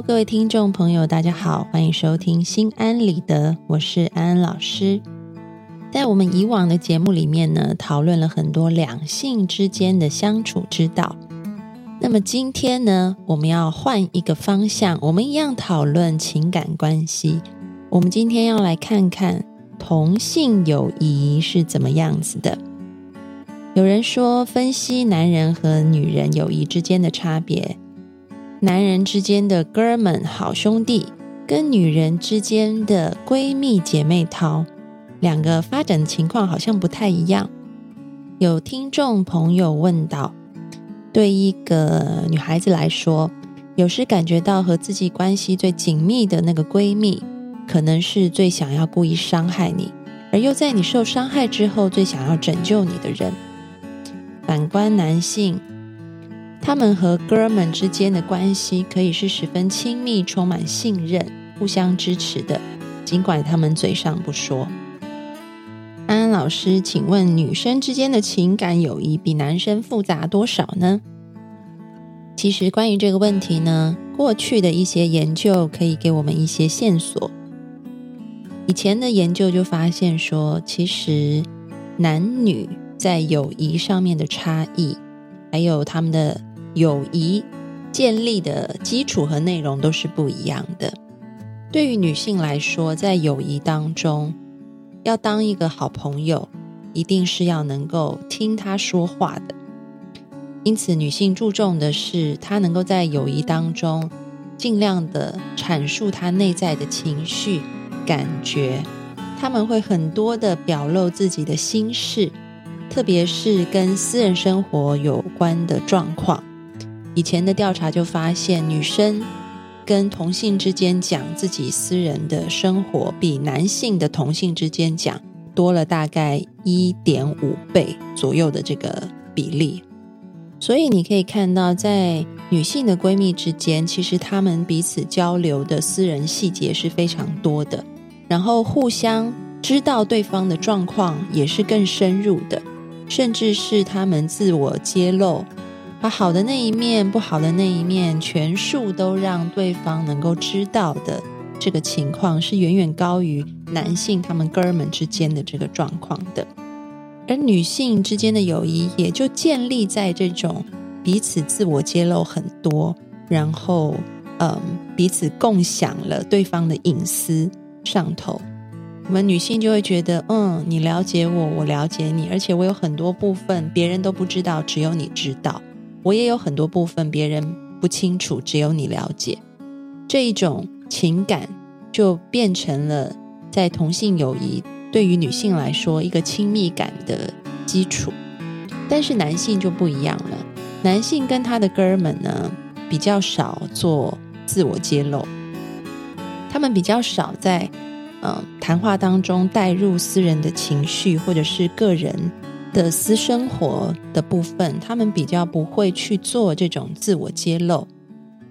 各位听众朋友，大家好，欢迎收听心安理得，我是安安老师。在我们以往的节目里面呢，讨论了很多两性之间的相处之道。那么今天呢，我们要换一个方向，我们一样讨论情感关系。我们今天要来看看同性友谊是怎么样子的。有人说，分析男人和女人友谊之间的差别。男人之间的哥们、好兄弟，跟女人之间的闺蜜、姐妹淘，两个发展的情况好像不太一样。有听众朋友问到：对一个女孩子来说，有时感觉到和自己关系最紧密的那个闺蜜，可能是最想要故意伤害你，而又在你受伤害之后最想要拯救你的人。反观男性。他们和哥们之间的关系可以是十分亲密、充满信任、互相支持的，尽管他们嘴上不说。安安老师，请问女生之间的情感友谊比男生复杂多少呢？其实关于这个问题呢，过去的一些研究可以给我们一些线索。以前的研究就发现说，其实男女在友谊上面的差异，还有他们的。友谊建立的基础和内容都是不一样的。对于女性来说，在友谊当中，要当一个好朋友，一定是要能够听她说话的。因此，女性注重的是她能够在友谊当中尽量的阐述她内在的情绪、感觉。他们会很多的表露自己的心事，特别是跟私人生活有关的状况。以前的调查就发现，女生跟同性之间讲自己私人的生活，比男性的同性之间讲多了大概一点五倍左右的这个比例。所以你可以看到，在女性的闺蜜之间，其实她们彼此交流的私人细节是非常多的，然后互相知道对方的状况也是更深入的，甚至是她们自我揭露。把好的那一面、不好的那一面全数都让对方能够知道的这个情况，是远远高于男性他们哥们之间的这个状况的。而女性之间的友谊也就建立在这种彼此自我揭露很多，然后嗯彼此共享了对方的隐私上头。我们女性就会觉得，嗯，你了解我，我了解你，而且我有很多部分别人都不知道，只有你知道。我也有很多部分别人不清楚，只有你了解。这一种情感就变成了在同性友谊对于女性来说一个亲密感的基础。但是男性就不一样了，男性跟他的哥们呢比较少做自我揭露，他们比较少在嗯谈话当中带入私人的情绪或者是个人。的私生活的部分，他们比较不会去做这种自我揭露，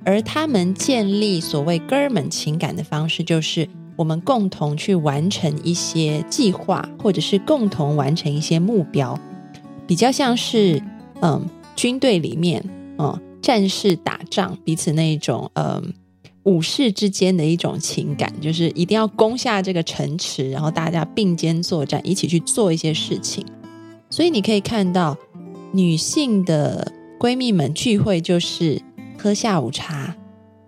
而他们建立所谓哥们情感的方式，就是我们共同去完成一些计划，或者是共同完成一些目标，比较像是嗯军队里面嗯战士打仗彼此那一种嗯武士之间的一种情感，就是一定要攻下这个城池，然后大家并肩作战，一起去做一些事情。所以你可以看到，女性的闺蜜们聚会就是喝下午茶，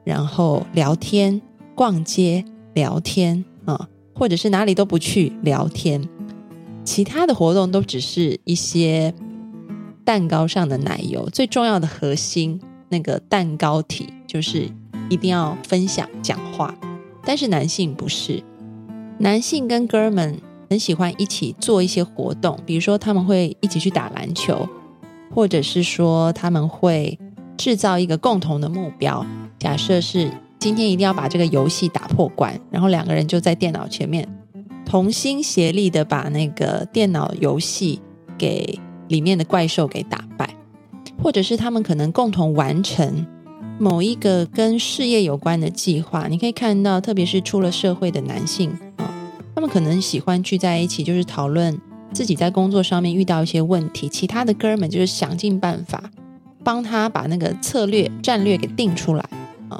然后聊天、逛街、聊天啊，或者是哪里都不去聊天，其他的活动都只是一些蛋糕上的奶油。最重要的核心那个蛋糕体就是一定要分享、讲话。但是男性不是，男性跟哥们。很喜欢一起做一些活动，比如说他们会一起去打篮球，或者是说他们会制造一个共同的目标。假设是今天一定要把这个游戏打破关，然后两个人就在电脑前面同心协力的把那个电脑游戏给里面的怪兽给打败，或者是他们可能共同完成某一个跟事业有关的计划。你可以看到，特别是出了社会的男性，他们可能喜欢聚在一起，就是讨论自己在工作上面遇到一些问题，其他的哥们就是想尽办法。帮他把那个策略战略给定出来啊！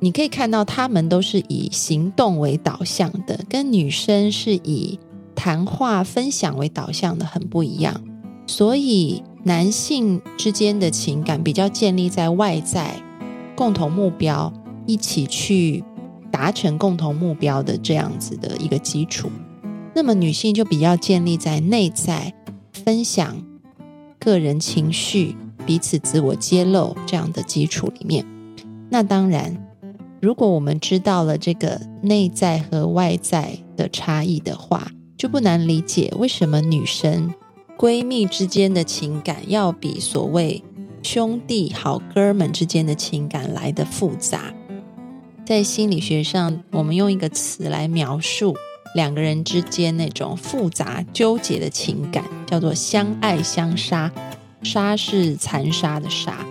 你可以看到，他们都是以行动为导向的，跟女生是以谈话分享为导向的，很不一样。所以，男性之间的情感比较建立在外在共同目标，一起去达成共同目标的这样子的一个基础。那么，女性就比较建立在内在分享。个人情绪、彼此自我揭露这样的基础里面，那当然，如果我们知道了这个内在和外在的差异的话，就不难理解为什么女生闺蜜之间的情感要比所谓兄弟好哥们之间的情感来的复杂。在心理学上，我们用一个词来描述。两个人之间那种复杂纠结的情感，叫做相爱相杀。杀是残杀的杀，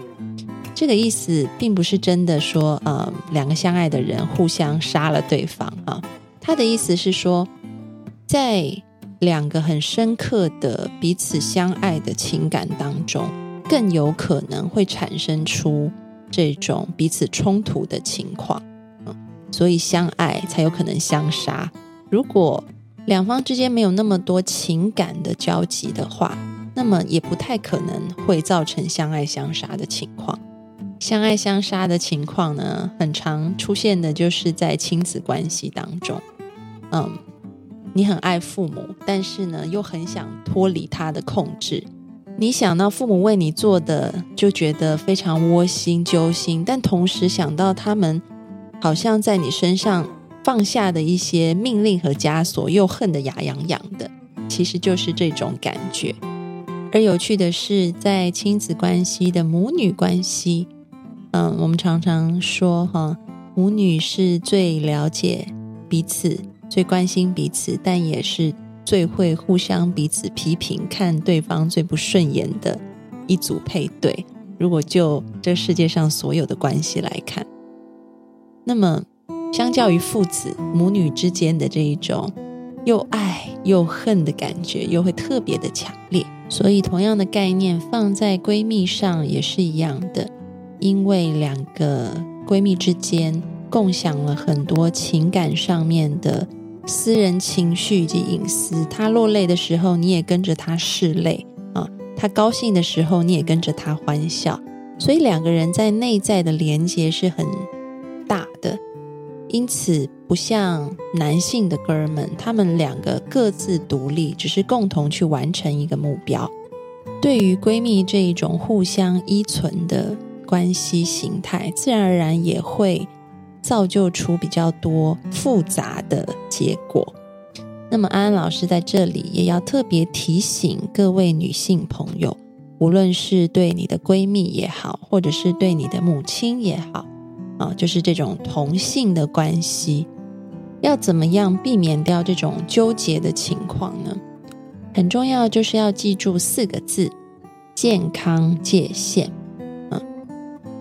这个意思并不是真的说，呃，两个相爱的人互相杀了对方啊。他的意思是说，在两个很深刻的彼此相爱的情感当中，更有可能会产生出这种彼此冲突的情况。所以相爱才有可能相杀。如果两方之间没有那么多情感的交集的话，那么也不太可能会造成相爱相杀的情况。相爱相杀的情况呢，很常出现的就是在亲子关系当中。嗯，你很爱父母，但是呢，又很想脱离他的控制。你想到父母为你做的，就觉得非常窝心揪心，但同时想到他们好像在你身上。放下的一些命令和枷锁，又恨得牙痒痒的，其实就是这种感觉。而有趣的是，在亲子关系的母女关系，嗯，我们常常说哈，母女是最了解彼此、最关心彼此，但也是最会互相彼此批评、看对方最不顺眼的一组配对。如果就这世界上所有的关系来看，那么。相较于父子母女之间的这一种又爱又恨的感觉，又会特别的强烈。所以，同样的概念放在闺蜜上也是一样的，因为两个闺蜜之间共享了很多情感上面的私人情绪以及隐私。她落泪的时候，你也跟着她拭泪啊；她高兴的时候，你也跟着她欢笑。所以，两个人在内在的连接是很大的。因此，不像男性的哥们，他们两个各自独立，只是共同去完成一个目标。对于闺蜜这一种互相依存的关系形态，自然而然也会造就出比较多复杂的结果。那么，安安老师在这里也要特别提醒各位女性朋友，无论是对你的闺蜜也好，或者是对你的母亲也好。啊，就是这种同性的关系，要怎么样避免掉这种纠结的情况呢？很重要，就是要记住四个字：健康界限。嗯，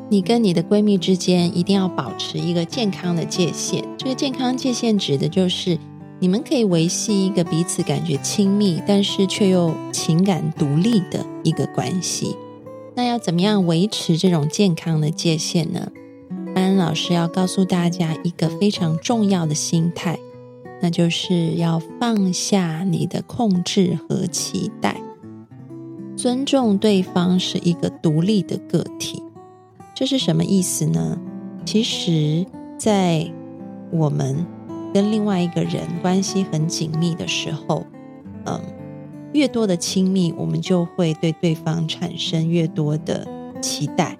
你跟你的闺蜜之间一定要保持一个健康的界限。这个健康界限指的就是你们可以维系一个彼此感觉亲密，但是却又情感独立的一个关系。那要怎么样维持这种健康的界限呢？安老师要告诉大家一个非常重要的心态，那就是要放下你的控制和期待，尊重对方是一个独立的个体。这是什么意思呢？其实，在我们跟另外一个人关系很紧密的时候，嗯，越多的亲密，我们就会对对方产生越多的期待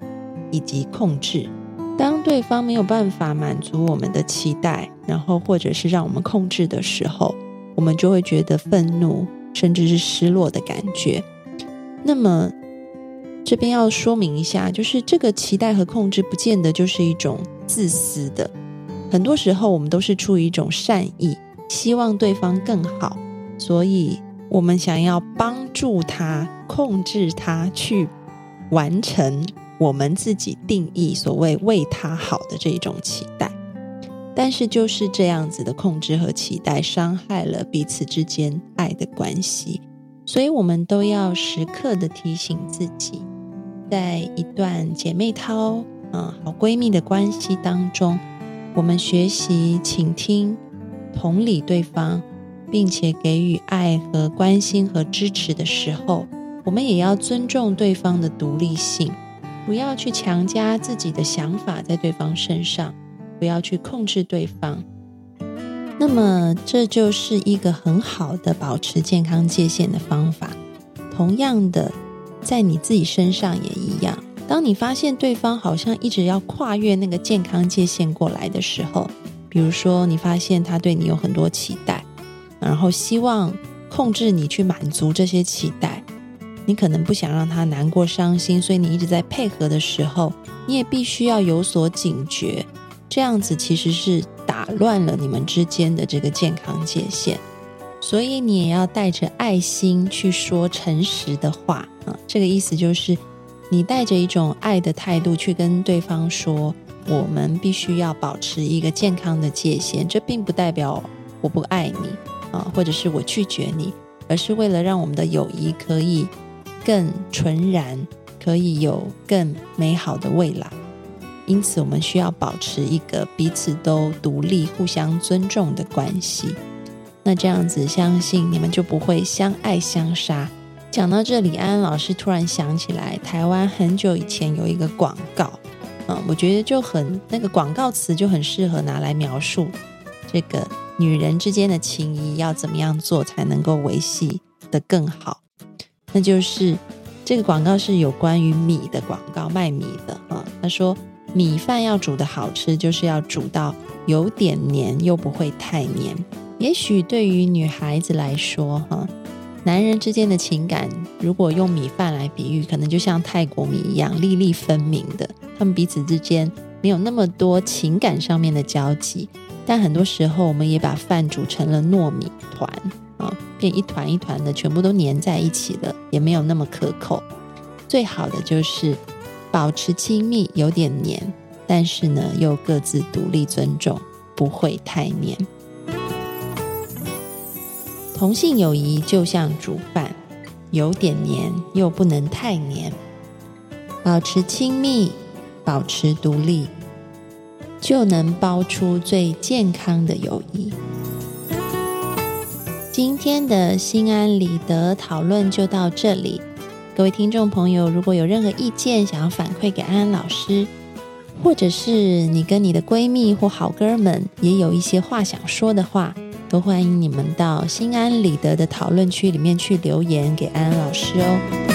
以及控制。当对方没有办法满足我们的期待，然后或者是让我们控制的时候，我们就会觉得愤怒，甚至是失落的感觉。那么，这边要说明一下，就是这个期待和控制，不见得就是一种自私的。很多时候，我们都是出于一种善意，希望对方更好，所以我们想要帮助他、控制他去完成我们自己定义所谓为他好的这种期待。但是，就是这样子的控制和期待，伤害了彼此之间爱的关系。所以，我们都要时刻的提醒自己。在一段姐妹淘啊好闺蜜的关系当中，我们学习倾听、同理对方，并且给予爱和关心和支持的时候，我们也要尊重对方的独立性，不要去强加自己的想法在对方身上，不要去控制对方。那么，这就是一个很好的保持健康界限的方法。同样的。在你自己身上也一样。当你发现对方好像一直要跨越那个健康界限过来的时候，比如说你发现他对你有很多期待，然后希望控制你去满足这些期待，你可能不想让他难过伤心，所以你一直在配合的时候，你也必须要有所警觉。这样子其实是打乱了你们之间的这个健康界限。所以你也要带着爱心去说诚实的话啊，这个意思就是，你带着一种爱的态度去跟对方说，我们必须要保持一个健康的界限。这并不代表我不爱你啊，或者是我拒绝你，而是为了让我们的友谊可以更纯然，可以有更美好的未来。因此，我们需要保持一个彼此都独立、互相尊重的关系。那这样子，相信你们就不会相爱相杀。讲到这里，安安老师突然想起来，台湾很久以前有一个广告，嗯，我觉得就很那个广告词就很适合拿来描述这个女人之间的情谊要怎么样做才能够维系的更好。那就是这个广告是有关于米的广告，卖米的啊。他说，米饭要煮的好吃，就是要煮到有点黏又不会太黏。也许对于女孩子来说，哈，男人之间的情感，如果用米饭来比喻，可能就像泰国米一样粒粒分明的。他们彼此之间没有那么多情感上面的交集，但很多时候我们也把饭煮成了糯米团，变一团一团的，全部都粘在一起了，也没有那么可口。最好的就是保持亲密，有点黏，但是呢又各自独立尊重，不会太黏。同性友谊就像煮饭，有点黏又不能太黏，保持亲密，保持独立，就能包出最健康的友谊。今天的心安理得讨论就到这里，各位听众朋友，如果有任何意见想要反馈给安安老师，或者是你跟你的闺蜜或好哥们也有一些话想说的话。都欢迎你们到心安理得的讨论区里面去留言给安安老师哦。